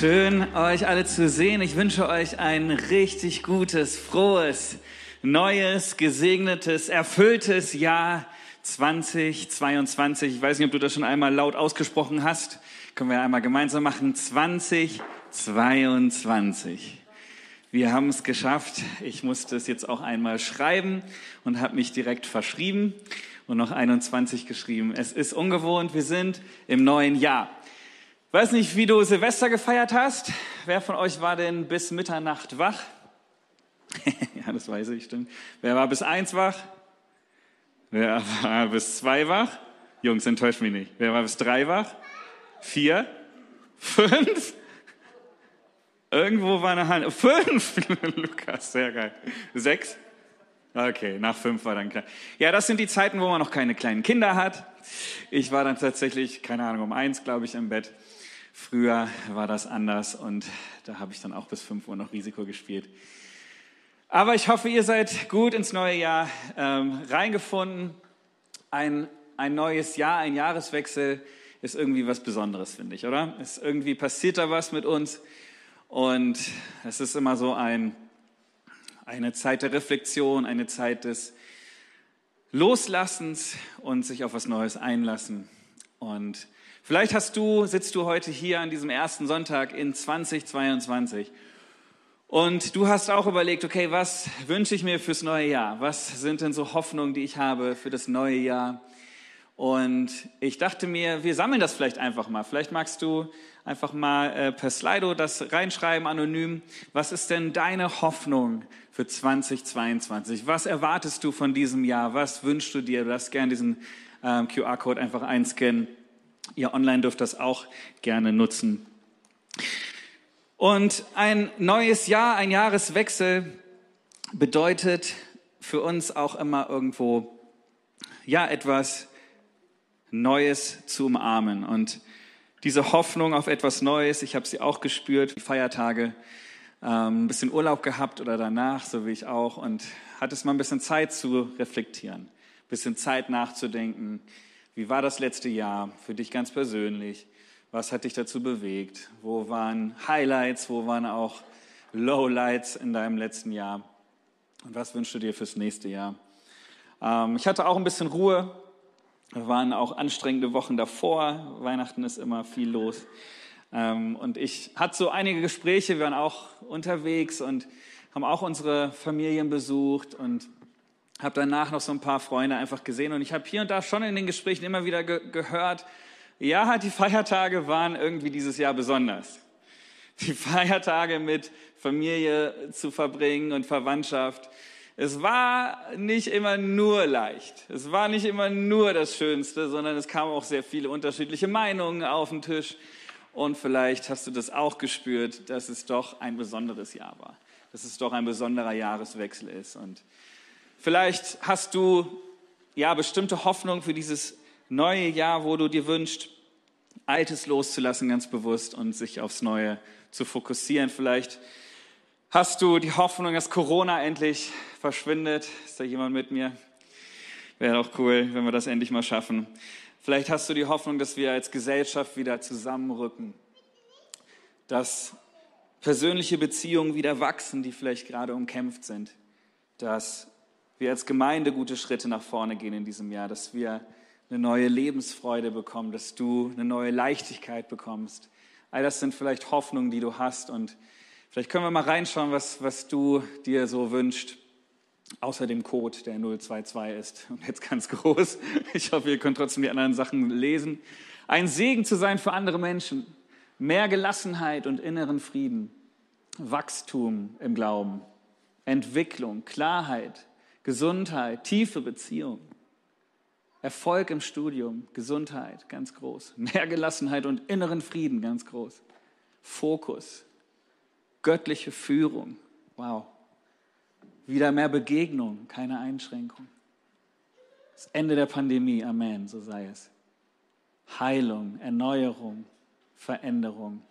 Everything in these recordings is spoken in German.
Schön, euch alle zu sehen. Ich wünsche euch ein richtig gutes, frohes, neues, gesegnetes, erfülltes Jahr 2022. Ich weiß nicht, ob du das schon einmal laut ausgesprochen hast. Können wir einmal gemeinsam machen. 2022. Wir haben es geschafft. Ich musste es jetzt auch einmal schreiben und habe mich direkt verschrieben und noch 21 geschrieben. Es ist ungewohnt. Wir sind im neuen Jahr. Weiß nicht, wie du Silvester gefeiert hast. Wer von euch war denn bis Mitternacht wach? ja, das weiß ich, stimmt. Wer war bis eins wach? Wer war bis zwei wach? Jungs, enttäuscht mich nicht. Wer war bis drei wach? Vier? Fünf? Irgendwo war eine Hand. Fünf! Lukas, sehr geil. Sechs? Okay, nach fünf war dann klar. Ja, das sind die Zeiten, wo man noch keine kleinen Kinder hat. Ich war dann tatsächlich, keine Ahnung, um eins, glaube ich, im Bett. Früher war das anders und da habe ich dann auch bis 5 Uhr noch Risiko gespielt. Aber ich hoffe, ihr seid gut ins neue Jahr ähm, reingefunden. Ein, ein neues Jahr, ein Jahreswechsel ist irgendwie was Besonderes, finde ich, oder? Es irgendwie passiert da was mit uns und es ist immer so ein, eine Zeit der Reflexion, eine Zeit des Loslassens und sich auf was Neues einlassen. Und Vielleicht hast du, sitzt du heute hier an diesem ersten Sonntag in 2022 und du hast auch überlegt, okay, was wünsche ich mir fürs neue Jahr? Was sind denn so Hoffnungen, die ich habe für das neue Jahr? Und ich dachte mir, wir sammeln das vielleicht einfach mal. Vielleicht magst du einfach mal äh, per Slido das reinschreiben, anonym. Was ist denn deine Hoffnung für 2022? Was erwartest du von diesem Jahr? Was wünschst du dir? Du darfst gerne diesen ähm, QR-Code einfach einscannen. Ihr online dürft das auch gerne nutzen. Und ein neues Jahr, ein Jahreswechsel bedeutet für uns auch immer irgendwo, ja, etwas Neues zu umarmen. Und diese Hoffnung auf etwas Neues, ich habe sie auch gespürt, die Feiertage, ähm, ein bisschen Urlaub gehabt oder danach, so wie ich auch, und hatte es mal ein bisschen Zeit zu reflektieren, ein bisschen Zeit nachzudenken, wie war das letzte Jahr für dich ganz persönlich? Was hat dich dazu bewegt? Wo waren Highlights? Wo waren auch Lowlights in deinem letzten Jahr? Und was wünschst du dir fürs nächste Jahr? Ähm, ich hatte auch ein bisschen Ruhe. Wir waren auch anstrengende Wochen davor. Weihnachten ist immer viel los. Ähm, und ich hatte so einige Gespräche. Wir waren auch unterwegs und haben auch unsere Familien besucht und habe danach noch so ein paar Freunde einfach gesehen und ich habe hier und da schon in den Gesprächen immer wieder ge gehört, ja, die Feiertage waren irgendwie dieses Jahr besonders. Die Feiertage mit Familie zu verbringen und Verwandtschaft. Es war nicht immer nur leicht. Es war nicht immer nur das Schönste, sondern es kamen auch sehr viele unterschiedliche Meinungen auf den Tisch. Und vielleicht hast du das auch gespürt, dass es doch ein besonderes Jahr war. Dass es doch ein besonderer Jahreswechsel ist. Und Vielleicht hast du ja bestimmte Hoffnung für dieses neue Jahr, wo du dir wünschst, Altes loszulassen ganz bewusst und sich aufs Neue zu fokussieren. Vielleicht hast du die Hoffnung, dass Corona endlich verschwindet. Ist da jemand mit mir? Wäre auch cool, wenn wir das endlich mal schaffen. Vielleicht hast du die Hoffnung, dass wir als Gesellschaft wieder zusammenrücken, dass persönliche Beziehungen wieder wachsen, die vielleicht gerade umkämpft sind, dass wir als Gemeinde gute Schritte nach vorne gehen in diesem Jahr, dass wir eine neue Lebensfreude bekommen, dass du eine neue Leichtigkeit bekommst. All das sind vielleicht Hoffnungen, die du hast und vielleicht können wir mal reinschauen, was, was du dir so wünschst. Außer dem Code, der 022 ist. Und jetzt ganz groß. Ich hoffe, ihr könnt trotzdem die anderen Sachen lesen. Ein Segen zu sein für andere Menschen. Mehr Gelassenheit und inneren Frieden. Wachstum im Glauben. Entwicklung, Klarheit, Gesundheit, tiefe Beziehung, Erfolg im Studium, Gesundheit, ganz groß. Mehr Gelassenheit und inneren Frieden, ganz groß. Fokus, göttliche Führung, wow. Wieder mehr Begegnung, keine Einschränkung. Das Ende der Pandemie, Amen, so sei es. Heilung, Erneuerung, Veränderung.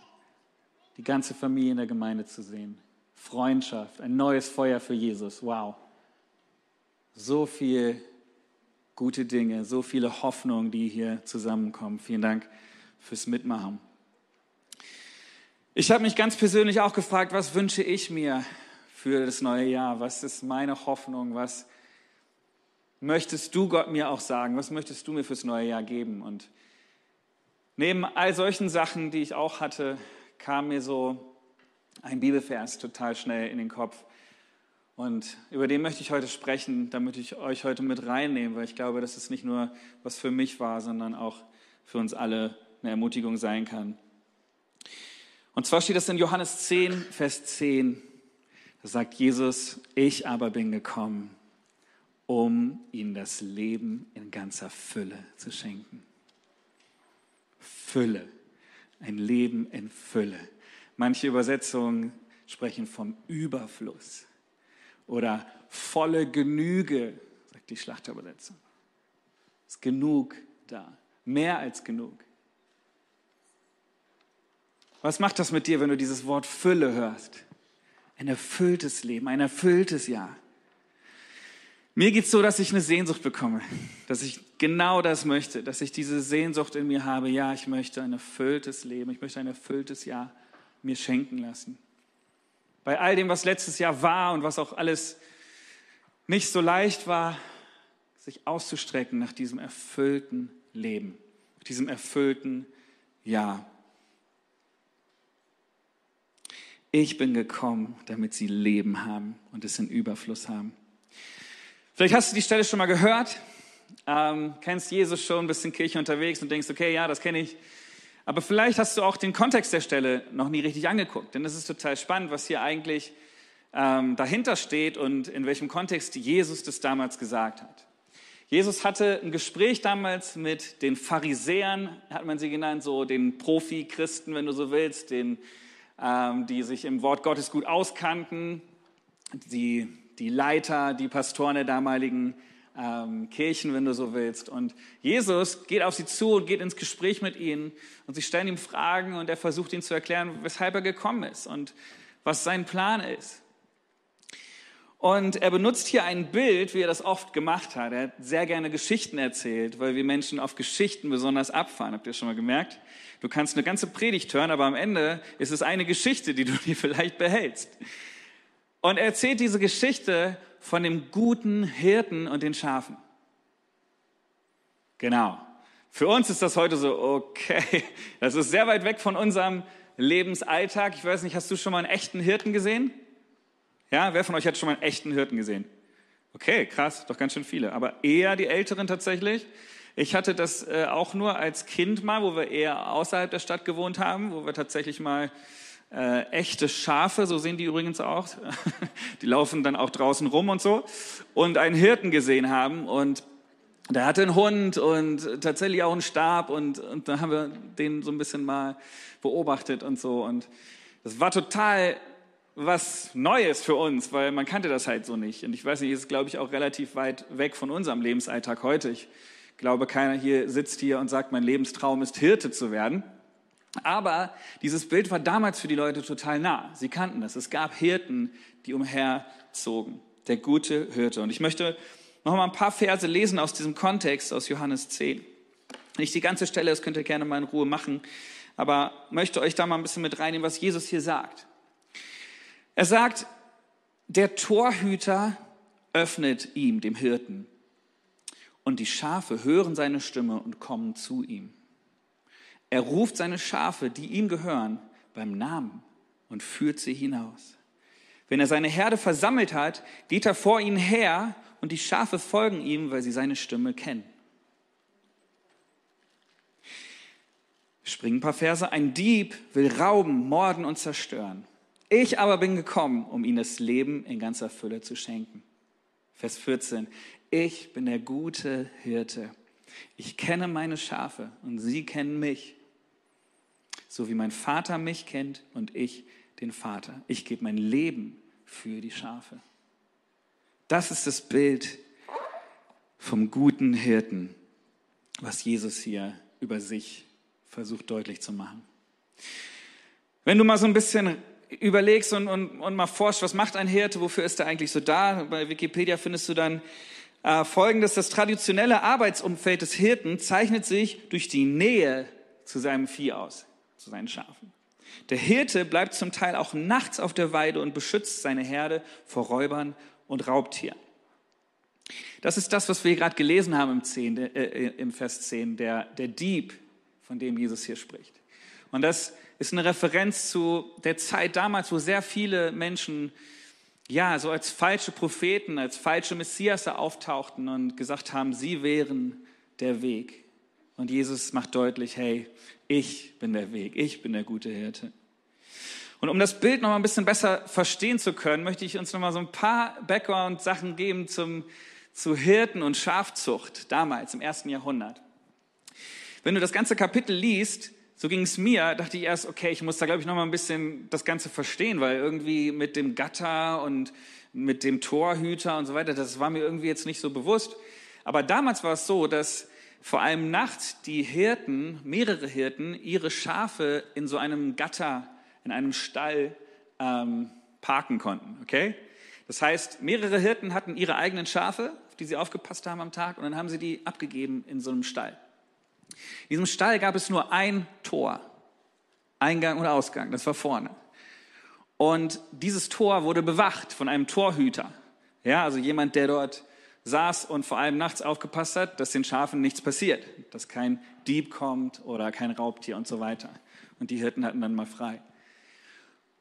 Die ganze Familie in der Gemeinde zu sehen. Freundschaft, ein neues Feuer für Jesus, wow so viel gute Dinge, so viele Hoffnungen, die hier zusammenkommen. Vielen Dank fürs Mitmachen. Ich habe mich ganz persönlich auch gefragt, was wünsche ich mir für das neue Jahr? Was ist meine Hoffnung? Was möchtest du Gott mir auch sagen? Was möchtest du mir fürs neue Jahr geben? Und neben all solchen Sachen, die ich auch hatte, kam mir so ein Bibelvers total schnell in den Kopf. Und über den möchte ich heute sprechen, damit ich euch heute mit reinnehmen, weil ich glaube, dass es nicht nur was für mich war, sondern auch für uns alle eine Ermutigung sein kann. Und zwar steht es in Johannes 10, Vers 10. Da sagt Jesus, ich aber bin gekommen, um ihnen das Leben in ganzer Fülle zu schenken. Fülle, ein Leben in Fülle. Manche Übersetzungen sprechen vom Überfluss oder volle Genüge, sagt die Schlachterübersetzung. Ist genug da, mehr als genug. Was macht das mit dir, wenn du dieses Wort Fülle hörst? Ein erfülltes Leben, ein erfülltes Jahr. Mir geht es so, dass ich eine Sehnsucht bekomme, dass ich genau das möchte, dass ich diese Sehnsucht in mir habe. Ja, ich möchte ein erfülltes Leben, ich möchte ein erfülltes Jahr mir schenken lassen. Bei all dem, was letztes Jahr war und was auch alles nicht so leicht war, sich auszustrecken nach diesem erfüllten Leben, diesem erfüllten Jahr. Ich bin gekommen, damit sie Leben haben und es in Überfluss haben. Vielleicht hast du die Stelle schon mal gehört, ähm, kennst Jesus schon, bist in Kirche unterwegs und denkst, okay, ja, das kenne ich. Aber vielleicht hast du auch den Kontext der Stelle noch nie richtig angeguckt, denn es ist total spannend, was hier eigentlich ähm, dahinter steht und in welchem Kontext Jesus das damals gesagt hat. Jesus hatte ein Gespräch damals mit den Pharisäern, hat man sie genannt, so den Profi-Christen, wenn du so willst, den ähm, die sich im Wort Gottes gut auskannten, die, die Leiter, die Pastoren der damaligen ähm, Kirchen, wenn du so willst. Und Jesus geht auf sie zu und geht ins Gespräch mit ihnen und sie stellen ihm Fragen und er versucht ihnen zu erklären, weshalb er gekommen ist und was sein Plan ist. Und er benutzt hier ein Bild, wie er das oft gemacht hat. Er hat sehr gerne Geschichten erzählt, weil wir Menschen auf Geschichten besonders abfahren. Habt ihr schon mal gemerkt? Du kannst eine ganze Predigt hören, aber am Ende ist es eine Geschichte, die du dir vielleicht behältst. Und er erzählt diese Geschichte von dem guten Hirten und den Schafen. Genau. Für uns ist das heute so, okay, das ist sehr weit weg von unserem Lebensalltag. Ich weiß nicht, hast du schon mal einen echten Hirten gesehen? Ja, wer von euch hat schon mal einen echten Hirten gesehen? Okay, krass, doch ganz schön viele. Aber eher die Älteren tatsächlich. Ich hatte das äh, auch nur als Kind mal, wo wir eher außerhalb der Stadt gewohnt haben, wo wir tatsächlich mal äh, echte Schafe, so sehen die übrigens auch, die laufen dann auch draußen rum und so, und einen Hirten gesehen haben und der hatte einen Hund und tatsächlich auch einen Stab und, und da haben wir den so ein bisschen mal beobachtet und so und das war total was Neues für uns, weil man kannte das halt so nicht. Und ich weiß nicht, ist glaube ich auch relativ weit weg von unserem Lebensalltag heute. Ich glaube, keiner hier sitzt hier und sagt, mein Lebenstraum ist, Hirte zu werden. Aber dieses Bild war damals für die Leute total nah. Sie kannten das. Es gab Hirten, die umherzogen. Der gute Hirte. Und ich möchte noch mal ein paar Verse lesen aus diesem Kontext, aus Johannes 10. Nicht die ganze Stelle, das könnt ihr gerne mal in Ruhe machen. Aber möchte euch da mal ein bisschen mit reinnehmen, was Jesus hier sagt. Er sagt, der Torhüter öffnet ihm, dem Hirten, und die Schafe hören seine Stimme und kommen zu ihm. Er ruft seine Schafe, die ihm gehören, beim Namen und führt sie hinaus. Wenn er seine Herde versammelt hat, geht er vor ihnen her und die Schafe folgen ihm, weil sie seine Stimme kennen. Springen ein paar Verse. Ein Dieb will rauben, morden und zerstören. Ich aber bin gekommen, um ihnen das Leben in ganzer Fülle zu schenken. Vers 14 ich bin der gute Hirte. Ich kenne meine Schafe und sie kennen mich, so wie mein Vater mich kennt und ich den Vater. Ich gebe mein Leben für die Schafe. Das ist das Bild vom guten Hirten, was Jesus hier über sich versucht deutlich zu machen. Wenn du mal so ein bisschen überlegst und, und, und mal forschst, was macht ein Hirte, wofür ist er eigentlich so da? Bei Wikipedia findest du dann äh, folgendes, das traditionelle Arbeitsumfeld des Hirten zeichnet sich durch die Nähe zu seinem Vieh aus, zu seinen Schafen. Der Hirte bleibt zum Teil auch nachts auf der Weide und beschützt seine Herde vor Räubern und Raubtieren. Das ist das, was wir gerade gelesen haben im, 10, äh, im Vers 10, der, der Dieb, von dem Jesus hier spricht. Und das ist eine Referenz zu der Zeit damals, wo sehr viele Menschen ja, so als falsche Propheten, als falsche Messias auftauchten und gesagt haben, sie wären der Weg. Und Jesus macht deutlich, hey, ich bin der Weg, ich bin der gute Hirte. Und um das Bild noch mal ein bisschen besser verstehen zu können, möchte ich uns noch mal so ein paar Background-Sachen geben zum, zu Hirten und Schafzucht damals im ersten Jahrhundert. Wenn du das ganze Kapitel liest, so ging es mir, dachte ich erst, okay, ich muss da glaube ich noch mal ein bisschen das Ganze verstehen, weil irgendwie mit dem Gatter und mit dem Torhüter und so weiter, das war mir irgendwie jetzt nicht so bewusst. Aber damals war es so, dass vor allem nachts die Hirten, mehrere Hirten, ihre Schafe in so einem Gatter, in einem Stall ähm, parken konnten. Okay? Das heißt, mehrere Hirten hatten ihre eigenen Schafe, auf die sie aufgepasst haben am Tag, und dann haben sie die abgegeben in so einem Stall. In diesem Stall gab es nur ein Tor, Eingang und Ausgang, das war vorne. Und dieses Tor wurde bewacht von einem Torhüter. Ja, also jemand, der dort saß und vor allem nachts aufgepasst hat, dass den Schafen nichts passiert, dass kein Dieb kommt oder kein Raubtier und so weiter. Und die Hirten hatten dann mal frei.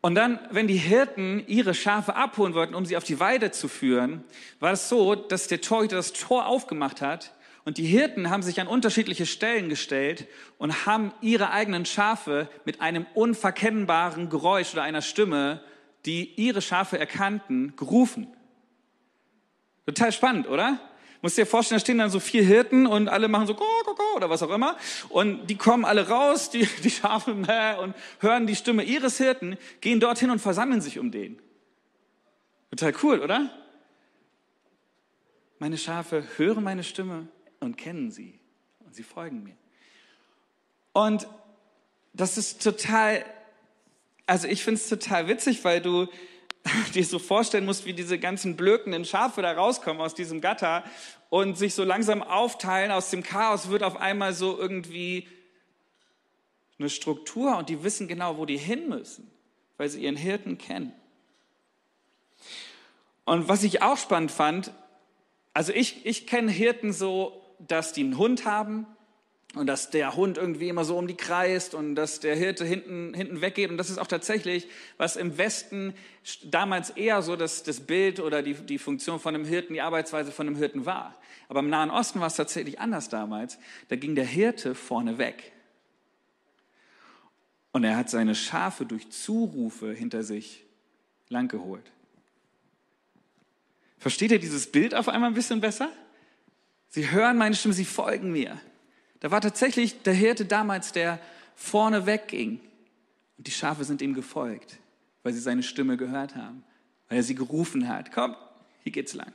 Und dann, wenn die Hirten ihre Schafe abholen wollten, um sie auf die Weide zu führen, war es so, dass der Torhüter das Tor aufgemacht hat und die Hirten haben sich an unterschiedliche Stellen gestellt und haben ihre eigenen Schafe mit einem unverkennbaren Geräusch oder einer Stimme, die ihre Schafe erkannten, gerufen. Total spannend, oder? Musst dir vorstellen, da stehen dann so vier Hirten und alle machen so go, go, go oder was auch immer. Und die kommen alle raus, die, die Schafe, und hören die Stimme ihres Hirten, gehen dorthin und versammeln sich um den. Total cool, oder? Meine Schafe hören meine Stimme und kennen sie und sie folgen mir. Und das ist total, also ich finde es total witzig, weil du dir so vorstellen musst, wie diese ganzen blökenden Schafe da rauskommen aus diesem Gatter und sich so langsam aufteilen. Aus dem Chaos wird auf einmal so irgendwie eine Struktur und die wissen genau, wo die hin müssen, weil sie ihren Hirten kennen. Und was ich auch spannend fand, also ich, ich kenne Hirten so, dass die einen Hund haben und dass der Hund irgendwie immer so um die kreist und dass der Hirte hinten, hinten weggeht. Und das ist auch tatsächlich, was im Westen damals eher so das, das Bild oder die, die Funktion von einem Hirten, die Arbeitsweise von einem Hirten war. Aber im Nahen Osten war es tatsächlich anders damals. Da ging der Hirte vorne weg. Und er hat seine Schafe durch Zurufe hinter sich langgeholt. Versteht ihr dieses Bild auf einmal ein bisschen besser? Sie hören meine Stimme, sie folgen mir. Da war tatsächlich der Hirte damals, der vorne wegging. Und die Schafe sind ihm gefolgt, weil sie seine Stimme gehört haben, weil er sie gerufen hat. Komm, hier geht's lang.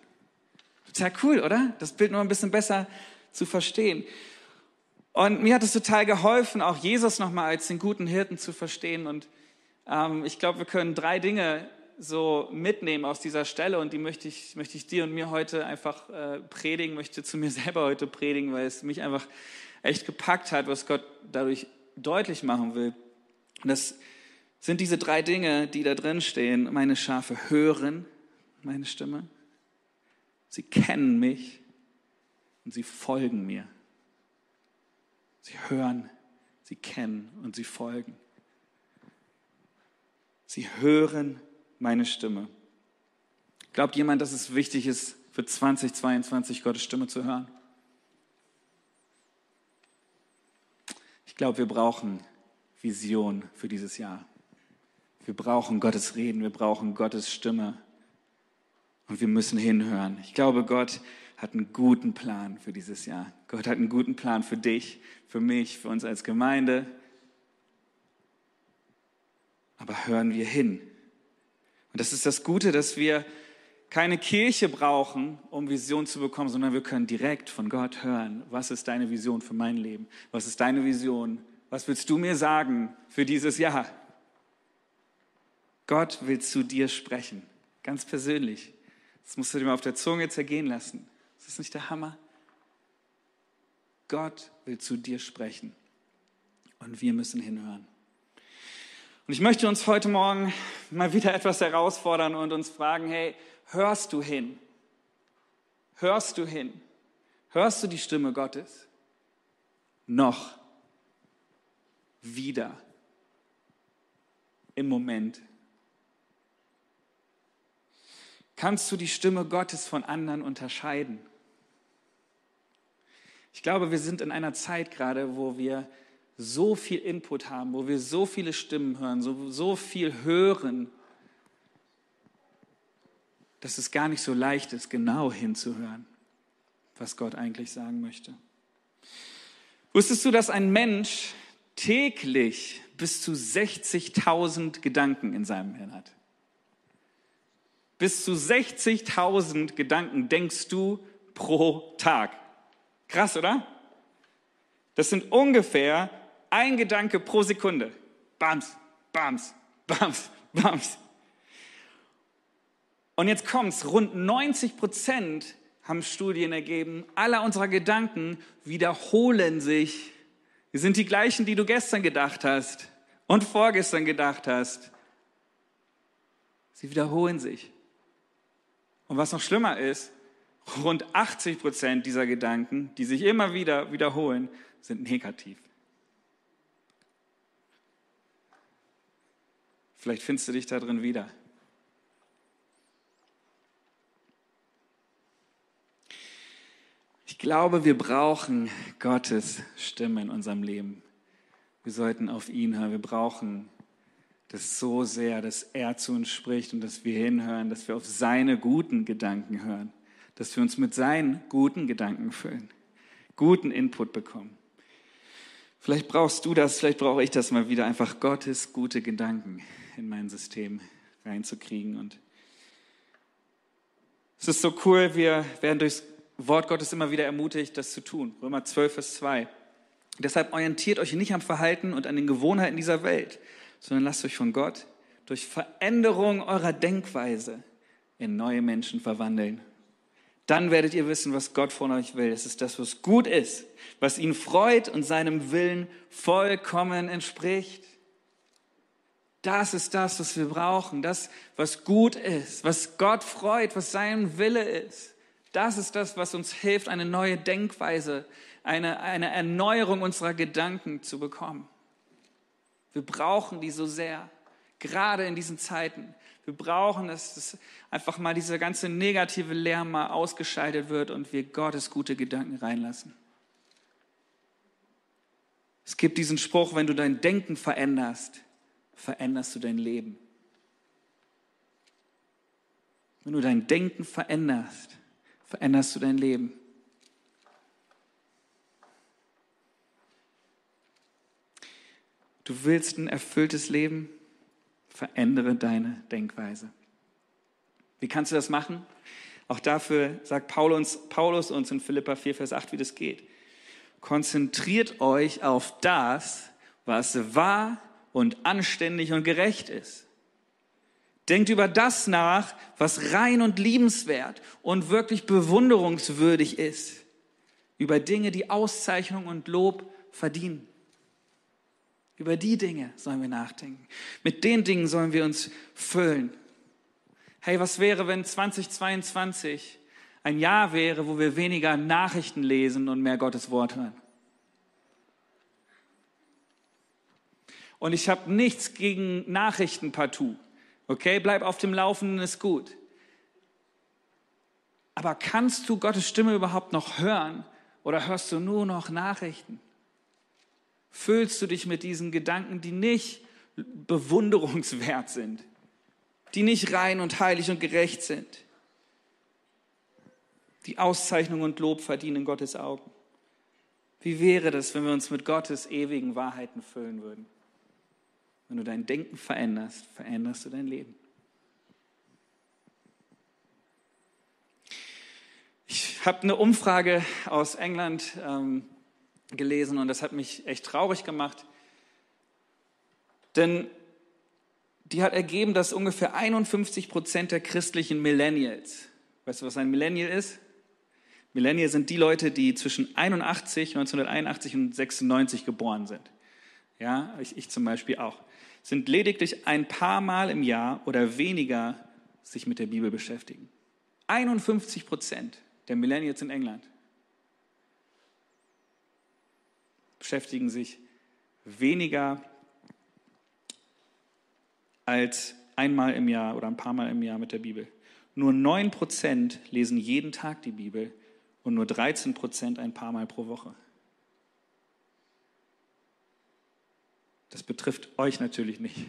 Total cool, oder? Das Bild noch ein bisschen besser zu verstehen. Und mir hat es total geholfen, auch Jesus nochmal als den guten Hirten zu verstehen. Und ähm, ich glaube, wir können drei Dinge so mitnehmen aus dieser Stelle und die möchte ich, möchte ich dir und mir heute einfach äh, predigen, möchte zu mir selber heute predigen, weil es mich einfach echt gepackt hat, was Gott dadurch deutlich machen will. Und das sind diese drei Dinge, die da drin stehen. Meine Schafe hören meine Stimme, sie kennen mich und sie folgen mir. Sie hören, sie kennen und sie folgen. Sie hören meine Stimme. Glaubt jemand, dass es wichtig ist, für 2022 Gottes Stimme zu hören? Glaube, wir brauchen Vision für dieses Jahr. Wir brauchen Gottes Reden, wir brauchen Gottes Stimme und wir müssen hinhören. Ich glaube, Gott hat einen guten Plan für dieses Jahr. Gott hat einen guten Plan für dich, für mich, für uns als Gemeinde. Aber hören wir hin. Und das ist das Gute, dass wir keine Kirche brauchen, um Vision zu bekommen, sondern wir können direkt von Gott hören, was ist deine Vision für mein Leben? Was ist deine Vision? Was willst du mir sagen für dieses Jahr? Gott will zu dir sprechen, ganz persönlich. Das musst du dir mal auf der Zunge zergehen lassen. Ist das nicht der Hammer? Gott will zu dir sprechen und wir müssen hinhören. Und ich möchte uns heute Morgen mal wieder etwas herausfordern und uns fragen, hey, hörst du hin? Hörst du hin? Hörst du die Stimme Gottes? Noch. Wieder. Im Moment. Kannst du die Stimme Gottes von anderen unterscheiden? Ich glaube, wir sind in einer Zeit gerade, wo wir so viel Input haben, wo wir so viele Stimmen hören, so, so viel hören, dass es gar nicht so leicht ist, genau hinzuhören, was Gott eigentlich sagen möchte. Wusstest du, dass ein Mensch täglich bis zu 60.000 Gedanken in seinem Hirn hat? Bis zu 60.000 Gedanken denkst du pro Tag. Krass, oder? Das sind ungefähr ein Gedanke pro Sekunde. Bams, bams, bams, bams. Und jetzt kommt's, rund 90 Prozent haben Studien ergeben, aller unserer Gedanken wiederholen sich. Wir sind die gleichen, die du gestern gedacht hast und vorgestern gedacht hast. Sie wiederholen sich. Und was noch schlimmer ist, rund 80 Prozent dieser Gedanken, die sich immer wieder wiederholen, sind negativ. Vielleicht findest du dich da drin wieder. Ich glaube, wir brauchen Gottes Stimme in unserem Leben. Wir sollten auf ihn hören. Wir brauchen das so sehr, dass er zu uns spricht und dass wir hinhören, dass wir auf seine guten Gedanken hören, dass wir uns mit seinen guten Gedanken füllen, guten Input bekommen. Vielleicht brauchst du das, vielleicht brauche ich das mal wieder, einfach Gottes gute Gedanken in mein System reinzukriegen. Und es ist so cool, wir werden durchs Wort Gottes immer wieder ermutigt, das zu tun. Römer 12, Vers 2. Deshalb orientiert euch nicht am Verhalten und an den Gewohnheiten dieser Welt, sondern lasst euch von Gott durch Veränderung eurer Denkweise in neue Menschen verwandeln. Dann werdet ihr wissen, was Gott von euch will. Es ist das, was gut ist, was ihn freut und seinem Willen vollkommen entspricht. Das ist das, was wir brauchen. Das, was gut ist, was Gott freut, was sein Wille ist. Das ist das, was uns hilft, eine neue Denkweise, eine, eine Erneuerung unserer Gedanken zu bekommen. Wir brauchen die so sehr, gerade in diesen Zeiten. Wir brauchen dass einfach mal dieser ganze negative Lärm mal ausgeschaltet wird und wir Gottes gute Gedanken reinlassen. Es gibt diesen Spruch, wenn du dein Denken veränderst, veränderst du dein Leben. Wenn du dein Denken veränderst, veränderst du dein Leben. Du willst ein erfülltes Leben? Verändere deine Denkweise. Wie kannst du das machen? Auch dafür sagt Paulus, uns in Philippa 4, Vers 8, wie das geht. Konzentriert euch auf das, was wahr und anständig und gerecht ist. Denkt über das nach, was rein und liebenswert und wirklich bewunderungswürdig ist. Über Dinge, die Auszeichnung und Lob verdienen. Über die Dinge sollen wir nachdenken. Mit den Dingen sollen wir uns füllen. Hey, was wäre, wenn 2022 ein Jahr wäre, wo wir weniger Nachrichten lesen und mehr Gottes Wort hören? Und ich habe nichts gegen Nachrichten partout. Okay, bleib auf dem Laufenden, ist gut. Aber kannst du Gottes Stimme überhaupt noch hören oder hörst du nur noch Nachrichten? füllst du dich mit diesen Gedanken, die nicht bewunderungswert sind, die nicht rein und heilig und gerecht sind, die Auszeichnung und Lob verdienen in Gottes Augen. Wie wäre das, wenn wir uns mit Gottes ewigen Wahrheiten füllen würden? Wenn du dein Denken veränderst, veränderst du dein Leben. Ich habe eine Umfrage aus England ähm, gelesen und das hat mich echt traurig gemacht. Denn die hat ergeben, dass ungefähr 51 Prozent der christlichen Millennials, weißt du, was ein Millennial ist? Millennials sind die Leute, die zwischen 81, 1981 und 96 geboren sind. Ja, ich, ich zum Beispiel auch. sind lediglich ein paar Mal im Jahr oder weniger sich mit der Bibel beschäftigen. 51 Prozent der Millennials in England beschäftigen sich weniger als einmal im Jahr oder ein paar Mal im Jahr mit der Bibel. Nur 9 Prozent lesen jeden Tag die Bibel und nur 13 Prozent ein paar Mal pro Woche. Das betrifft euch natürlich nicht.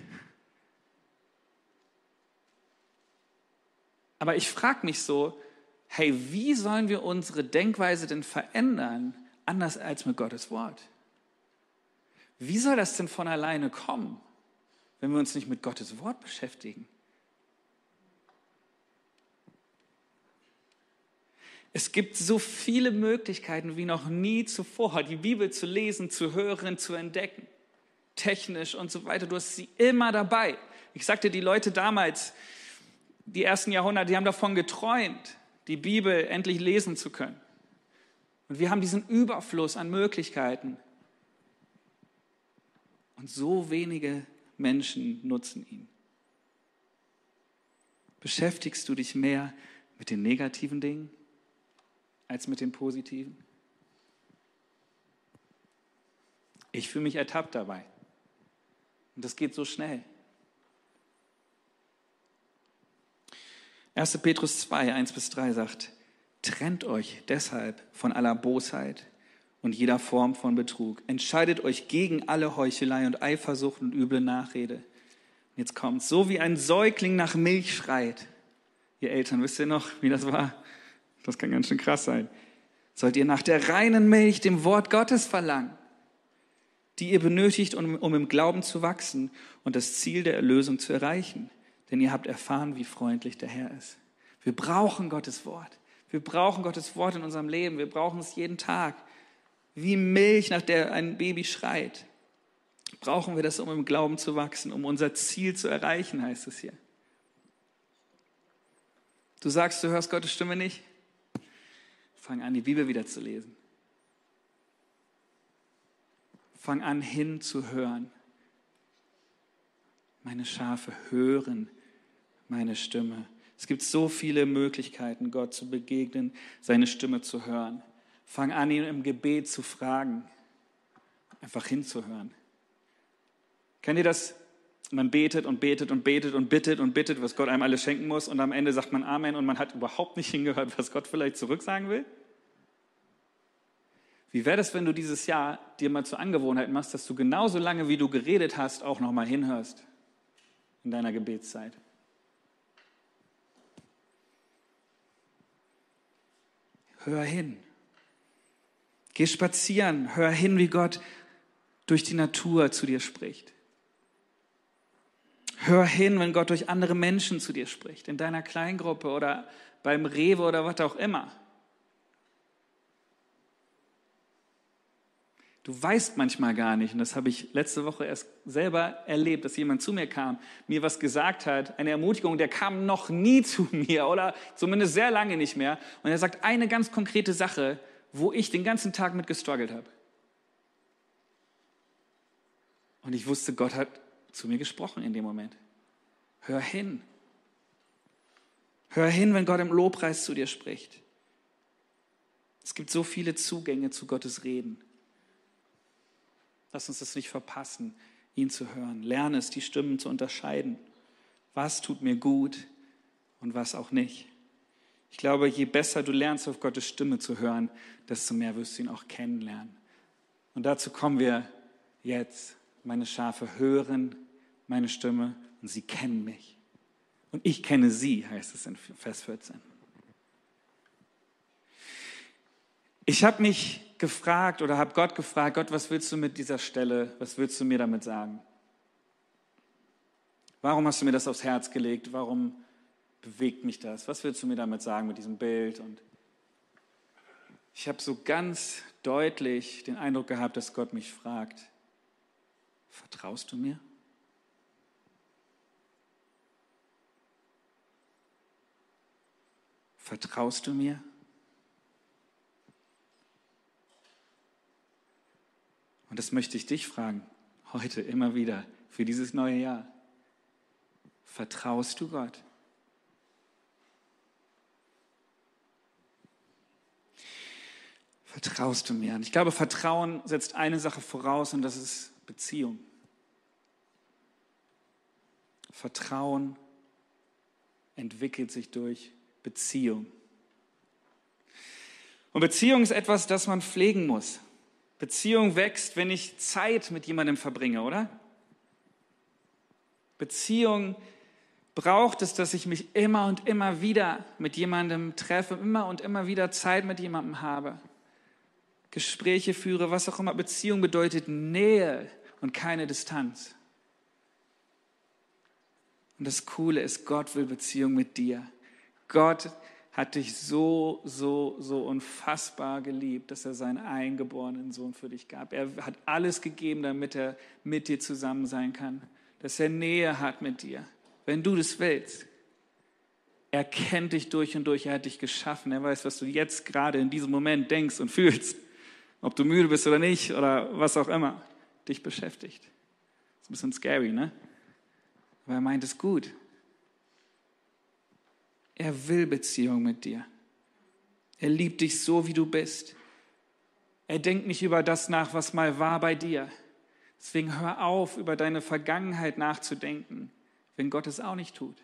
Aber ich frage mich so, hey, wie sollen wir unsere Denkweise denn verändern, anders als mit Gottes Wort? Wie soll das denn von alleine kommen, wenn wir uns nicht mit Gottes Wort beschäftigen? Es gibt so viele Möglichkeiten wie noch nie zuvor, die Bibel zu lesen, zu hören, zu entdecken. Technisch und so weiter. Du hast sie immer dabei. Ich sagte, die Leute damals, die ersten Jahrhunderte, die haben davon geträumt, die Bibel endlich lesen zu können. Und wir haben diesen Überfluss an Möglichkeiten. Und so wenige Menschen nutzen ihn. Beschäftigst du dich mehr mit den negativen Dingen als mit den positiven? Ich fühle mich ertappt dabei. Und das geht so schnell. 1. Petrus 2, 1 bis 3 sagt, trennt euch deshalb von aller Bosheit und jeder Form von Betrug. Entscheidet euch gegen alle Heuchelei und Eifersucht und üble Nachrede. Und jetzt kommt, so wie ein Säugling nach Milch schreit. Ihr Eltern, wisst ihr noch, wie das war? Das kann ganz schön krass sein. Sollt ihr nach der reinen Milch, dem Wort Gottes verlangen, die ihr benötigt, um, um im Glauben zu wachsen und das Ziel der Erlösung zu erreichen. Denn ihr habt erfahren, wie freundlich der Herr ist. Wir brauchen Gottes Wort. Wir brauchen Gottes Wort in unserem Leben. Wir brauchen es jeden Tag wie Milch, nach der ein Baby schreit. Brauchen wir das, um im Glauben zu wachsen, um unser Ziel zu erreichen, heißt es hier. Du sagst, du hörst Gottes Stimme nicht? Fang an, die Bibel wieder zu lesen. Fang an, hinzuhören. Meine Schafe hören meine Stimme. Es gibt so viele Möglichkeiten, Gott zu begegnen, seine Stimme zu hören. Fang an, ihn im Gebet zu fragen, einfach hinzuhören. Kennt ihr das? Man betet und betet und betet und bittet und bittet, was Gott einem alles schenken muss und am Ende sagt man Amen und man hat überhaupt nicht hingehört, was Gott vielleicht zurücksagen will? Wie wäre das, wenn du dieses Jahr dir mal zur Angewohnheit machst, dass du genauso lange, wie du geredet hast, auch nochmal hinhörst in deiner Gebetszeit? Hör hin. Geh spazieren, hör hin, wie Gott durch die Natur zu dir spricht. Hör hin, wenn Gott durch andere Menschen zu dir spricht, in deiner Kleingruppe oder beim Rewe oder was auch immer. Du weißt manchmal gar nicht, und das habe ich letzte Woche erst selber erlebt, dass jemand zu mir kam, mir was gesagt hat, eine Ermutigung, der kam noch nie zu mir oder zumindest sehr lange nicht mehr. Und er sagt eine ganz konkrete Sache, wo ich den ganzen Tag mit gestruggelt habe. Und ich wusste, Gott hat zu mir gesprochen in dem Moment. Hör hin. Hör hin, wenn Gott im Lobpreis zu dir spricht. Es gibt so viele Zugänge zu Gottes Reden. Lass uns das nicht verpassen, ihn zu hören. Lerne es, die Stimmen zu unterscheiden. Was tut mir gut und was auch nicht. Ich glaube, je besser du lernst, auf Gottes Stimme zu hören, desto mehr wirst du ihn auch kennenlernen. Und dazu kommen wir jetzt. Meine Schafe hören meine Stimme und sie kennen mich. Und ich kenne sie, heißt es in Vers 14. Ich habe mich gefragt oder habe Gott gefragt, Gott, was willst du mit dieser Stelle, was willst du mir damit sagen? Warum hast du mir das aufs Herz gelegt? Warum bewegt mich das? Was willst du mir damit sagen mit diesem Bild? Und ich habe so ganz deutlich den Eindruck gehabt, dass Gott mich fragt, vertraust du mir? Vertraust du mir? Und das möchte ich dich fragen, heute immer wieder. für dieses neue Jahr? Vertraust du Gott? Vertraust du mir? Und ich glaube, Vertrauen setzt eine Sache voraus und das ist Beziehung. Vertrauen entwickelt sich durch Beziehung. Und Beziehung ist etwas, das man pflegen muss. Beziehung wächst, wenn ich Zeit mit jemandem verbringe, oder? Beziehung braucht es, dass ich mich immer und immer wieder mit jemandem treffe, immer und immer wieder Zeit mit jemandem habe. Gespräche führe, was auch immer. Beziehung bedeutet Nähe und keine Distanz. Und das Coole ist, Gott will Beziehung mit dir. Gott hat dich so, so, so unfassbar geliebt, dass er seinen eingeborenen Sohn für dich gab. Er hat alles gegeben, damit er mit dir zusammen sein kann, dass er Nähe hat mit dir, wenn du das willst. Er kennt dich durch und durch, er hat dich geschaffen, er weiß, was du jetzt gerade in diesem Moment denkst und fühlst, ob du müde bist oder nicht oder was auch immer dich beschäftigt. Das ist ein bisschen scary, ne? Aber er meint es gut. Er will Beziehung mit dir. Er liebt dich so, wie du bist. Er denkt nicht über das nach, was mal war bei dir. Deswegen hör auf, über deine Vergangenheit nachzudenken, wenn Gott es auch nicht tut.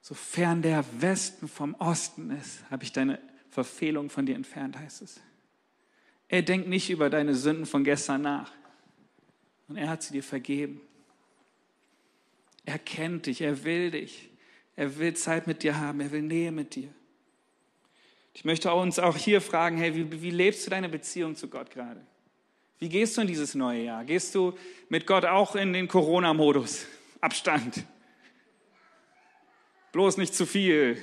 Sofern der Westen vom Osten ist, habe ich deine Verfehlung von dir entfernt, heißt es. Er denkt nicht über deine Sünden von gestern nach. Und er hat sie dir vergeben. Er kennt dich, er will dich. Er will Zeit mit dir haben, er will Nähe mit dir. Ich möchte uns auch hier fragen, hey, wie, wie lebst du deine Beziehung zu Gott gerade? Wie gehst du in dieses neue Jahr? Gehst du mit Gott auch in den Corona-Modus? Abstand. Bloß nicht zu viel.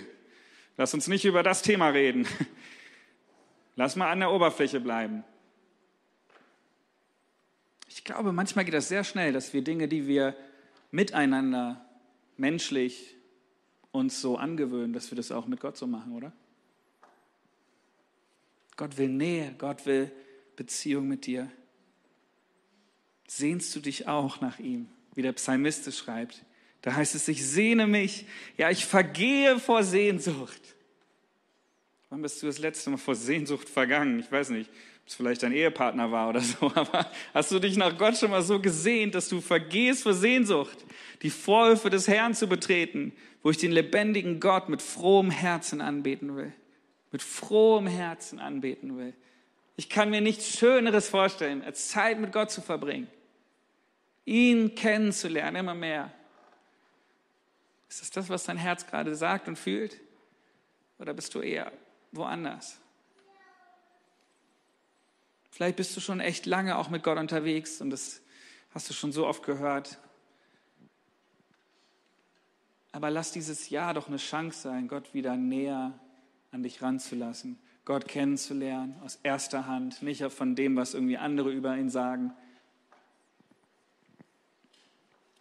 Lass uns nicht über das Thema reden. Lass mal an der Oberfläche bleiben. Ich glaube, manchmal geht das sehr schnell, dass wir Dinge, die wir miteinander menschlich uns so angewöhnen, dass wir das auch mit Gott so machen, oder? Gott will Nähe, Gott will Beziehung mit dir. Sehnst du dich auch nach ihm, wie der Psalmist schreibt? Da heißt es, ich sehne mich, ja, ich vergehe vor Sehnsucht. Wann bist du das letzte Mal vor Sehnsucht vergangen? Ich weiß nicht es vielleicht dein Ehepartner war oder so, aber hast du dich nach Gott schon mal so gesehnt, dass du vergehst vor Sehnsucht, die Vorhöfe des Herrn zu betreten, wo ich den lebendigen Gott mit frohem Herzen anbeten will? Mit frohem Herzen anbeten will. Ich kann mir nichts Schöneres vorstellen, als Zeit mit Gott zu verbringen, ihn kennenzulernen, immer mehr. Ist das das, was dein Herz gerade sagt und fühlt? Oder bist du eher woanders? Vielleicht bist du schon echt lange auch mit Gott unterwegs und das hast du schon so oft gehört. Aber lass dieses Jahr doch eine Chance sein, Gott wieder näher an dich ranzulassen, Gott kennenzulernen aus erster Hand, nicht von dem, was irgendwie andere über ihn sagen.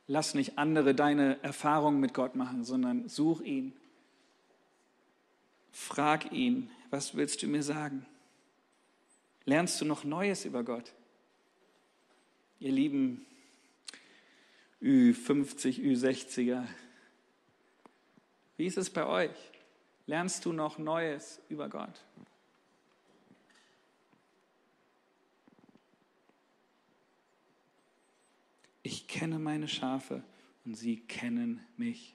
Lass nicht andere deine Erfahrungen mit Gott machen, sondern such ihn. Frag ihn, was willst du mir sagen? Lernst du noch Neues über Gott? Ihr lieben Ü50, Ü60er, wie ist es bei euch? Lernst du noch Neues über Gott? Ich kenne meine Schafe und sie kennen mich.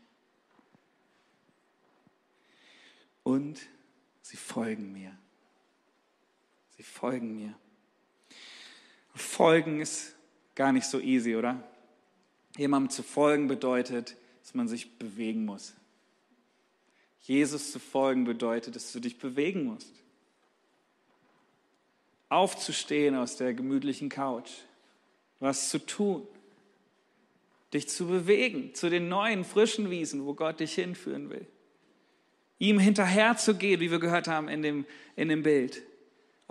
Und sie folgen mir. Sie folgen mir. Folgen ist gar nicht so easy, oder? Jemandem zu folgen bedeutet, dass man sich bewegen muss. Jesus zu folgen bedeutet, dass du dich bewegen musst. Aufzustehen aus der gemütlichen Couch, was zu tun, dich zu bewegen zu den neuen, frischen Wiesen, wo Gott dich hinführen will. Ihm hinterherzugehen, wie wir gehört haben in dem, in dem Bild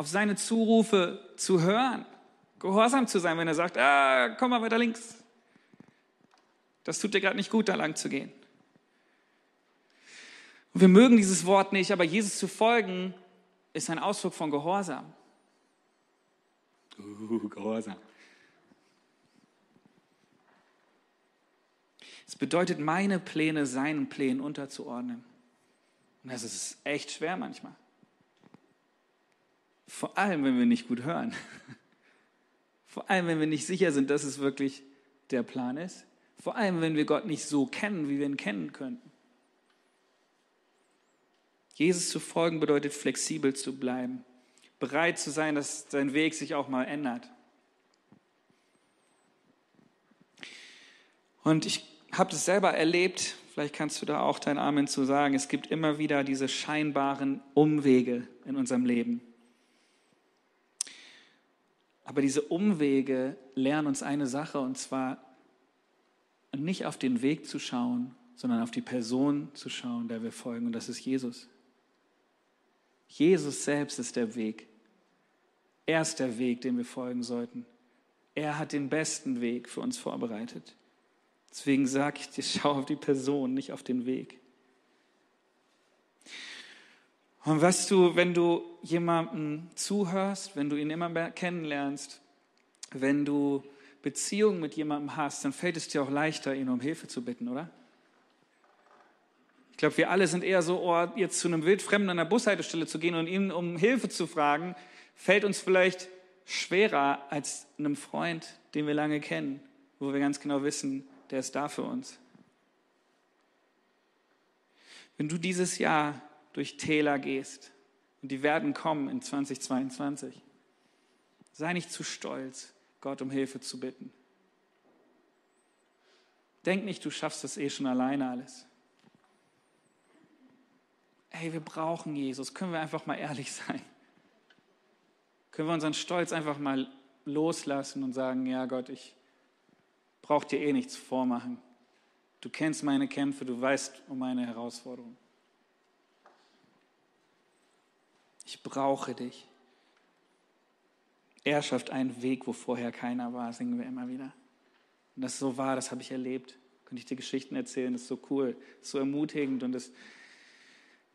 auf seine Zurufe zu hören, gehorsam zu sein, wenn er sagt, ah, komm mal weiter links. Das tut dir gerade nicht gut, da lang zu gehen. Und wir mögen dieses Wort nicht, aber Jesus zu folgen ist ein Ausdruck von Gehorsam. Uh, Gehorsam. Es bedeutet, meine Pläne seinen Plänen unterzuordnen. Und das ist echt schwer manchmal. Vor allem, wenn wir nicht gut hören. Vor allem, wenn wir nicht sicher sind, dass es wirklich der Plan ist. Vor allem, wenn wir Gott nicht so kennen, wie wir ihn kennen könnten. Jesus zu folgen bedeutet, flexibel zu bleiben, bereit zu sein, dass sein Weg sich auch mal ändert. Und ich habe das selber erlebt, vielleicht kannst du da auch dein Amen zu sagen, es gibt immer wieder diese scheinbaren Umwege in unserem Leben. Aber diese Umwege lernen uns eine Sache, und zwar nicht auf den Weg zu schauen, sondern auf die Person zu schauen, der wir folgen, und das ist Jesus. Jesus selbst ist der Weg. Er ist der Weg, dem wir folgen sollten. Er hat den besten Weg für uns vorbereitet. Deswegen sage ich dir, schau auf die Person, nicht auf den Weg. Und weißt du, wenn du jemandem zuhörst, wenn du ihn immer mehr kennenlernst, wenn du Beziehungen mit jemandem hast, dann fällt es dir auch leichter, ihn um Hilfe zu bitten, oder? Ich glaube, wir alle sind eher so, oh, jetzt zu einem Wildfremden an der Bushaltestelle zu gehen und ihn um Hilfe zu fragen, fällt uns vielleicht schwerer als einem Freund, den wir lange kennen, wo wir ganz genau wissen, der ist da für uns. Wenn du dieses Jahr durch Täler gehst, und die werden kommen in 2022, sei nicht zu stolz, Gott um Hilfe zu bitten. Denk nicht, du schaffst das eh schon alleine alles. Hey, wir brauchen Jesus. Können wir einfach mal ehrlich sein? Können wir unseren Stolz einfach mal loslassen und sagen, ja Gott, ich brauche dir eh nichts vormachen. Du kennst meine Kämpfe, du weißt um meine Herausforderungen. Ich brauche dich. Er schafft einen Weg, wo vorher keiner war, singen wir immer wieder. Und das so war, das habe ich erlebt. Könnte ich dir Geschichten erzählen, das ist so cool, ist so ermutigend und es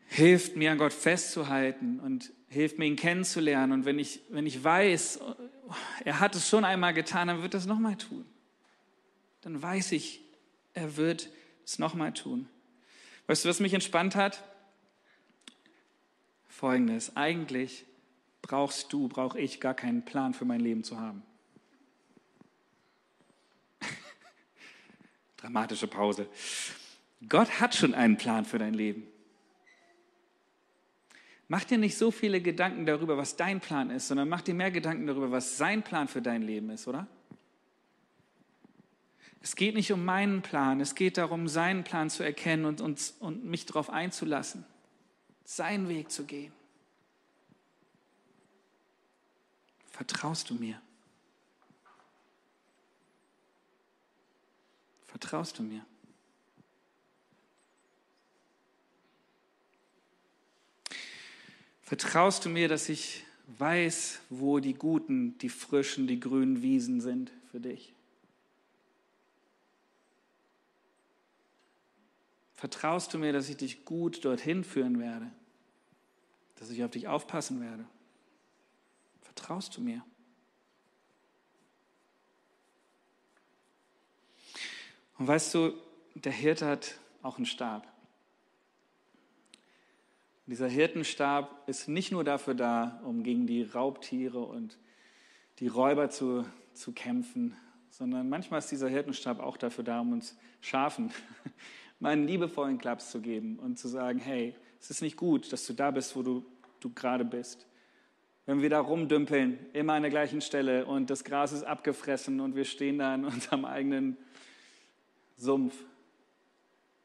hilft mir an Gott festzuhalten und hilft mir ihn kennenzulernen. Und wenn ich, wenn ich weiß, er hat es schon einmal getan, dann wird er es nochmal tun. Dann weiß ich, er wird es nochmal tun. Weißt du, was mich entspannt hat? Folgendes. Eigentlich brauchst du, brauche ich gar keinen Plan für mein Leben zu haben. Dramatische Pause. Gott hat schon einen Plan für dein Leben. Mach dir nicht so viele Gedanken darüber, was dein Plan ist, sondern mach dir mehr Gedanken darüber, was sein Plan für dein Leben ist, oder? Es geht nicht um meinen Plan, es geht darum, seinen Plan zu erkennen und, und, und mich darauf einzulassen, seinen Weg zu gehen. Vertraust du mir? Vertraust du mir? Vertraust du mir, dass ich weiß, wo die guten, die frischen, die grünen Wiesen sind für dich? Vertraust du mir, dass ich dich gut dorthin führen werde? Dass ich auf dich aufpassen werde? Vertraust du mir? Und weißt du, der Hirte hat auch einen Stab. Dieser Hirtenstab ist nicht nur dafür da, um gegen die Raubtiere und die Räuber zu, zu kämpfen, sondern manchmal ist dieser Hirtenstab auch dafür da, um uns Schafen mal einen liebevollen Klaps zu geben und zu sagen, hey, es ist nicht gut, dass du da bist, wo du, du gerade bist. Wenn wir da rumdümpeln, immer an der gleichen Stelle und das Gras ist abgefressen und wir stehen da in unserem eigenen Sumpf,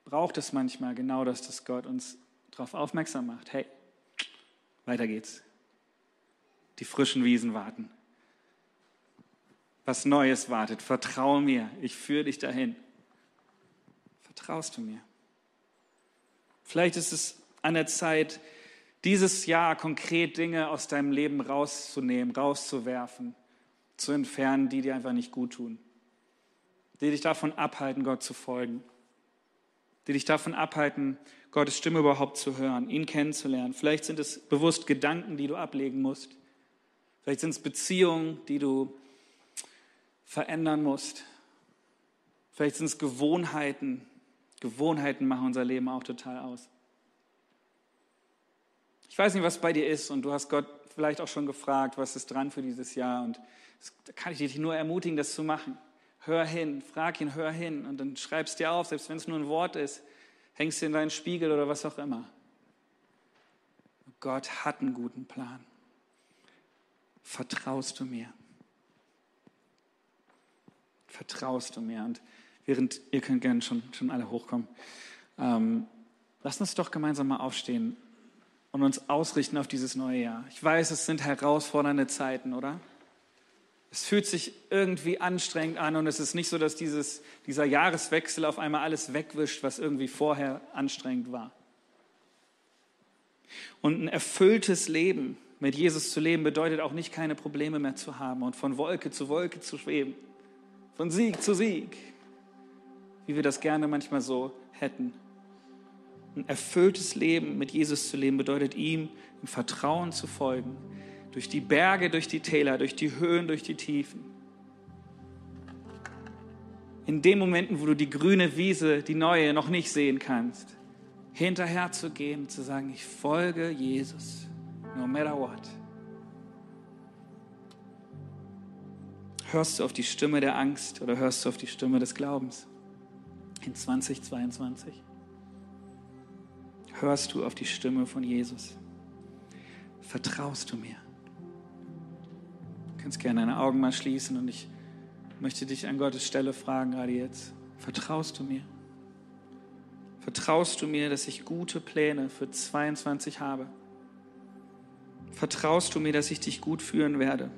braucht es manchmal genau das, dass Gott uns darauf aufmerksam macht. Hey, weiter geht's. Die frischen Wiesen warten. Was Neues wartet. Vertraue mir. Ich führe dich dahin. Vertraust du mir? Vielleicht ist es an der Zeit, dieses Jahr konkret Dinge aus deinem Leben rauszunehmen, rauszuwerfen, zu entfernen, die dir einfach nicht gut tun, die dich davon abhalten, Gott zu folgen, die dich davon abhalten, Gottes Stimme überhaupt zu hören, ihn kennenzulernen. Vielleicht sind es bewusst Gedanken, die du ablegen musst. Vielleicht sind es Beziehungen, die du verändern musst. Vielleicht sind es Gewohnheiten. Gewohnheiten machen unser Leben auch total aus. Ich weiß nicht, was bei dir ist und du hast Gott vielleicht auch schon gefragt, was ist dran für dieses Jahr und da kann ich dich nur ermutigen, das zu machen. Hör hin, frag ihn, hör hin und dann schreibst dir auf, selbst wenn es nur ein Wort ist, hängst du in deinen Spiegel oder was auch immer. Gott hat einen guten Plan. Vertraust du mir? Vertraust du mir? Und während ihr könnt gerne schon, schon alle hochkommen, ähm, lasst uns doch gemeinsam mal aufstehen und uns ausrichten auf dieses neue Jahr. Ich weiß, es sind herausfordernde Zeiten, oder? Es fühlt sich irgendwie anstrengend an und es ist nicht so, dass dieses, dieser Jahreswechsel auf einmal alles wegwischt, was irgendwie vorher anstrengend war. Und ein erfülltes Leben mit Jesus zu leben bedeutet auch nicht, keine Probleme mehr zu haben und von Wolke zu Wolke zu schweben, von Sieg zu Sieg, wie wir das gerne manchmal so hätten. Ein erfülltes Leben mit Jesus zu leben bedeutet ihm im Vertrauen zu folgen, durch die Berge, durch die Täler, durch die Höhen, durch die Tiefen. In den Momenten, wo du die grüne Wiese, die neue, noch nicht sehen kannst, hinterher zu gehen, zu sagen, ich folge Jesus, no matter what. Hörst du auf die Stimme der Angst oder hörst du auf die Stimme des Glaubens in 2022? Hörst du auf die Stimme von Jesus? Vertraust du mir? Du kannst gerne deine Augen mal schließen und ich möchte dich an Gottes Stelle fragen, gerade jetzt. Vertraust du mir? Vertraust du mir, dass ich gute Pläne für 22 habe? Vertraust du mir, dass ich dich gut führen werde?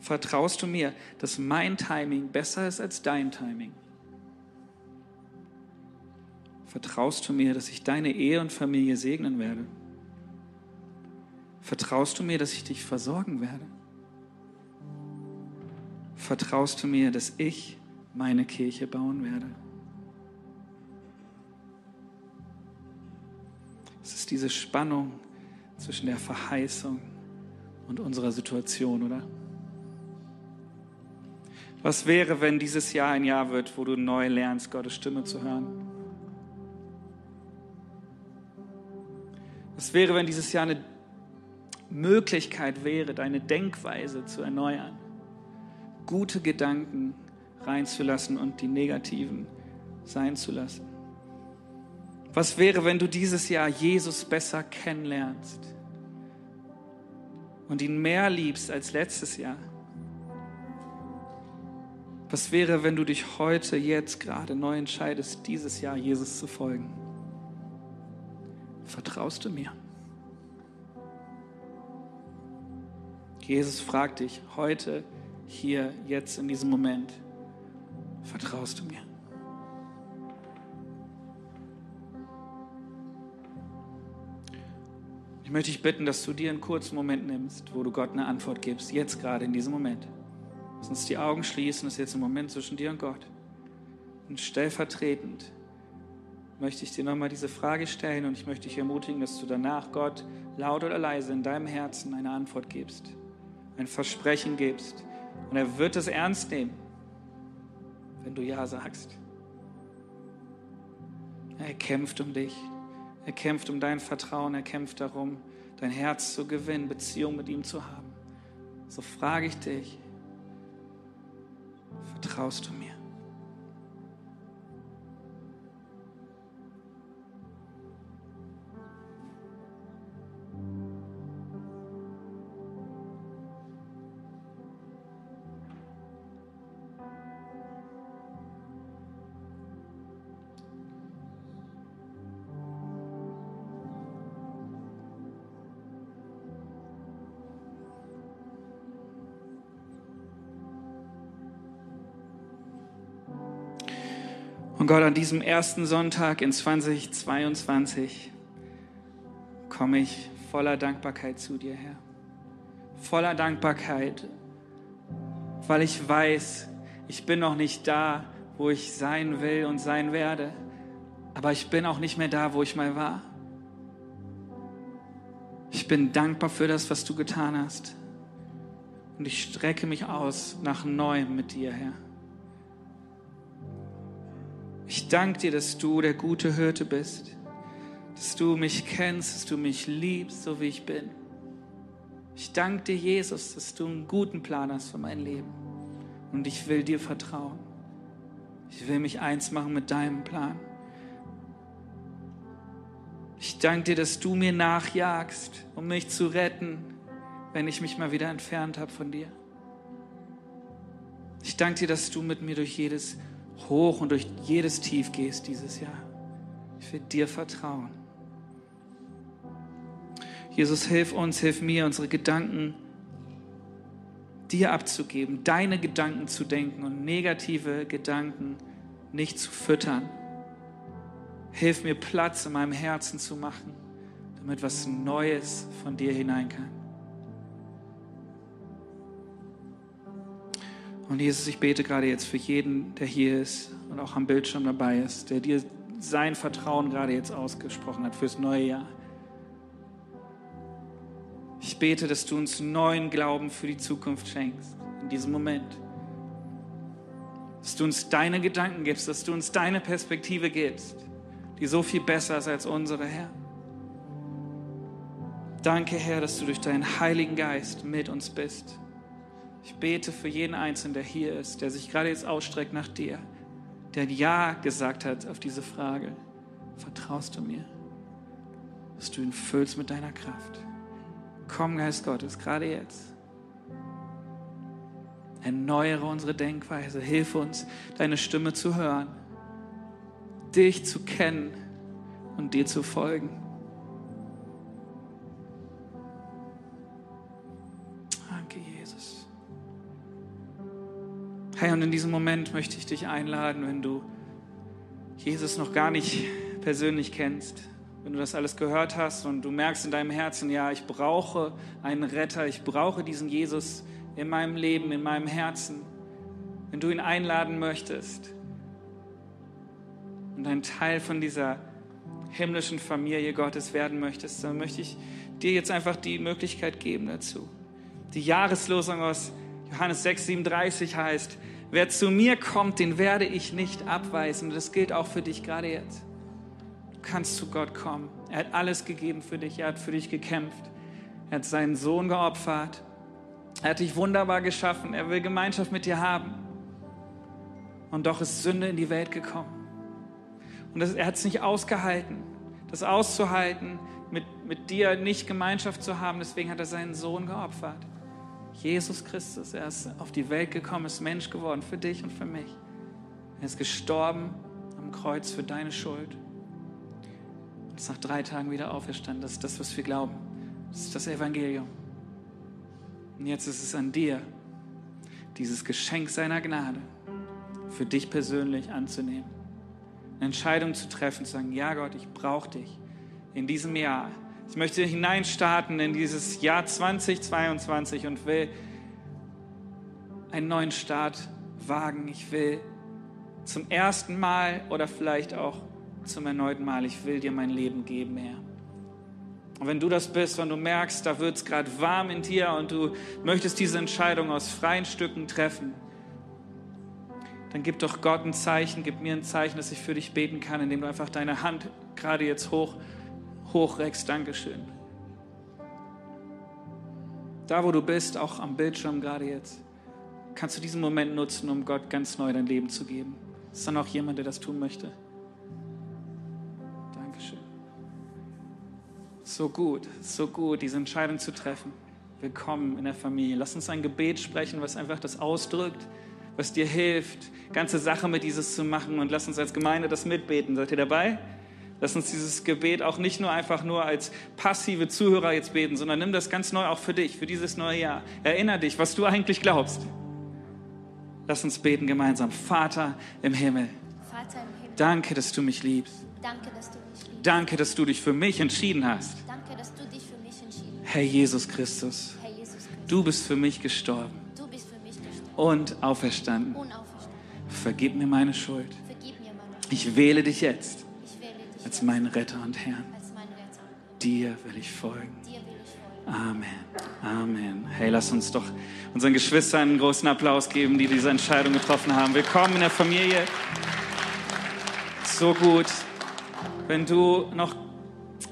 Vertraust du mir, dass mein Timing besser ist als dein Timing? Vertraust du mir, dass ich deine Ehe und Familie segnen werde? Vertraust du mir, dass ich dich versorgen werde? Vertraust du mir, dass ich meine Kirche bauen werde? Es ist diese Spannung zwischen der Verheißung und unserer Situation, oder? Was wäre, wenn dieses Jahr ein Jahr wird, wo du neu lernst, Gottes Stimme zu hören? Was wäre, wenn dieses Jahr eine Möglichkeit wäre, deine Denkweise zu erneuern, gute Gedanken reinzulassen und die negativen sein zu lassen? Was wäre, wenn du dieses Jahr Jesus besser kennenlernst und ihn mehr liebst als letztes Jahr? Was wäre, wenn du dich heute, jetzt gerade neu entscheidest, dieses Jahr Jesus zu folgen? Vertraust du mir? Jesus fragt dich heute, hier, jetzt, in diesem Moment, vertraust du mir? Ich möchte dich bitten, dass du dir einen kurzen Moment nimmst, wo du Gott eine Antwort gibst, jetzt gerade in diesem Moment. Lass uns die Augen schließen, das ist jetzt ein Moment zwischen dir und Gott. Und stellvertretend möchte ich dir nochmal diese Frage stellen und ich möchte dich ermutigen, dass du danach Gott laut oder leise in deinem Herzen eine Antwort gibst, ein Versprechen gibst. Und er wird es ernst nehmen, wenn du Ja sagst. Er kämpft um dich. Er kämpft um dein Vertrauen, er kämpft darum, dein Herz zu gewinnen, Beziehung mit ihm zu haben. So frage ich dich, vertraust du mir? Und Gott, an diesem ersten Sonntag in 2022 komme ich voller Dankbarkeit zu dir, Herr. Voller Dankbarkeit, weil ich weiß, ich bin noch nicht da, wo ich sein will und sein werde, aber ich bin auch nicht mehr da, wo ich mal war. Ich bin dankbar für das, was du getan hast. Und ich strecke mich aus nach Neuem mit dir, Herr. Ich danke dir, dass du der gute Hirte bist, dass du mich kennst, dass du mich liebst, so wie ich bin. Ich danke dir, Jesus, dass du einen guten Plan hast für mein Leben. Und ich will dir vertrauen. Ich will mich eins machen mit deinem Plan. Ich danke dir, dass du mir nachjagst, um mich zu retten, wenn ich mich mal wieder entfernt habe von dir. Ich danke dir, dass du mit mir durch jedes Hoch und durch jedes Tief gehst dieses Jahr. Ich will dir vertrauen. Jesus, hilf uns, hilf mir, unsere Gedanken dir abzugeben, deine Gedanken zu denken und negative Gedanken nicht zu füttern. Hilf mir Platz in meinem Herzen zu machen, damit was Neues von dir hinein kann. Und Jesus, ich bete gerade jetzt für jeden, der hier ist und auch am Bildschirm dabei ist, der dir sein Vertrauen gerade jetzt ausgesprochen hat fürs neue Jahr. Ich bete, dass du uns neuen Glauben für die Zukunft schenkst, in diesem Moment. Dass du uns deine Gedanken gibst, dass du uns deine Perspektive gibst, die so viel besser ist als unsere, Herr. Danke, Herr, dass du durch deinen Heiligen Geist mit uns bist. Ich bete für jeden Einzelnen, der hier ist, der sich gerade jetzt ausstreckt nach dir, der Ja gesagt hat auf diese Frage. Vertraust du mir, dass du ihn füllst mit deiner Kraft? Komm, Geist Gottes, gerade jetzt. Erneuere unsere Denkweise. Hilf uns, deine Stimme zu hören, dich zu kennen und dir zu folgen. Hey, und in diesem Moment möchte ich dich einladen, wenn du Jesus noch gar nicht persönlich kennst, wenn du das alles gehört hast und du merkst in deinem Herzen, ja, ich brauche einen Retter, ich brauche diesen Jesus in meinem Leben, in meinem Herzen, wenn du ihn einladen möchtest und ein Teil von dieser himmlischen Familie Gottes werden möchtest, dann möchte ich dir jetzt einfach die Möglichkeit geben dazu. Die Jahreslosung aus Johannes 6, 37 heißt, wer zu mir kommt, den werde ich nicht abweisen. Das gilt auch für dich gerade jetzt kannst zu Gott kommen. Er hat alles gegeben für dich. Er hat für dich gekämpft. Er hat seinen Sohn geopfert. Er hat dich wunderbar geschaffen. Er will Gemeinschaft mit dir haben. Und doch ist Sünde in die Welt gekommen. Und das, er hat es nicht ausgehalten, das auszuhalten, mit, mit dir nicht Gemeinschaft zu haben. Deswegen hat er seinen Sohn geopfert. Jesus Christus, er ist auf die Welt gekommen, ist Mensch geworden für dich und für mich. Er ist gestorben am Kreuz für deine Schuld und ist nach drei Tagen wieder auferstanden. Das ist das, was wir glauben. Das ist das Evangelium. Und jetzt ist es an dir, dieses Geschenk seiner Gnade für dich persönlich anzunehmen. Eine Entscheidung zu treffen, zu sagen, ja Gott, ich brauche dich in diesem Jahr. Ich möchte hineinstarten in dieses Jahr 2022 und will einen neuen Start wagen. Ich will zum ersten Mal oder vielleicht auch zum erneuten Mal, ich will dir mein Leben geben, Herr. Und wenn du das bist, wenn du merkst, da wird es gerade warm in dir und du möchtest diese Entscheidung aus freien Stücken treffen, dann gib doch Gott ein Zeichen, gib mir ein Zeichen, dass ich für dich beten kann, indem du einfach deine Hand gerade jetzt hoch, hochreckst. Dankeschön. Da, wo du bist, auch am Bildschirm gerade jetzt, kannst du diesen Moment nutzen, um Gott ganz neu dein Leben zu geben. Ist dann auch jemand, der das tun möchte? So gut, so gut, diese Entscheidung zu treffen. Willkommen in der Familie. Lass uns ein Gebet sprechen, was einfach das ausdrückt, was dir hilft, ganze Sache mit dieses zu machen. Und lass uns als Gemeinde das mitbeten. Seid ihr dabei? Lass uns dieses Gebet auch nicht nur einfach nur als passive Zuhörer jetzt beten, sondern nimm das ganz neu auch für dich, für dieses neue Jahr. Erinner dich, was du eigentlich glaubst. Lass uns beten gemeinsam. Vater im Himmel. Vater im Himmel. Danke, dass du mich liebst. Danke, dass du mich liebst. Danke, dass du dich für mich entschieden hast. Herr Jesus Christus, Herr Jesus Christus, du bist für mich gestorben, du bist für mich gestorben und, auferstanden. und auferstanden. Vergib mir meine Schuld. Vergib mir meine Schuld. Ich wähle dich jetzt dich als meinen Retter und Herrn. Dir will ich folgen. Amen. Amen. Hey, lass uns doch unseren Geschwistern einen großen Applaus geben, die diese Entscheidung getroffen haben. Willkommen in der Familie. So gut. Wenn du noch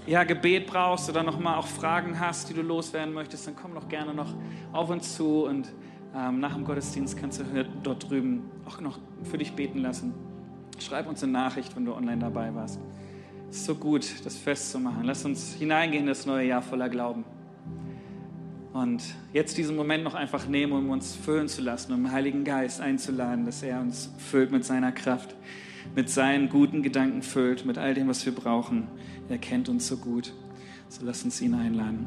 ja, Gebet brauchst oder noch mal auch Fragen hast, die du loswerden möchtest, dann komm doch gerne noch auf uns zu und ähm, nach dem Gottesdienst kannst du dort drüben auch noch für dich beten lassen. Schreib uns eine Nachricht, wenn du online dabei warst. Ist so gut, das festzumachen. Lass uns hineingehen in das neue Jahr voller Glauben. Und jetzt diesen Moment noch einfach nehmen, um uns füllen zu lassen, um den Heiligen Geist einzuladen, dass er uns füllt mit seiner Kraft, mit seinen guten Gedanken füllt, mit all dem, was wir brauchen. Er kennt uns so gut. So lass uns ihn einladen.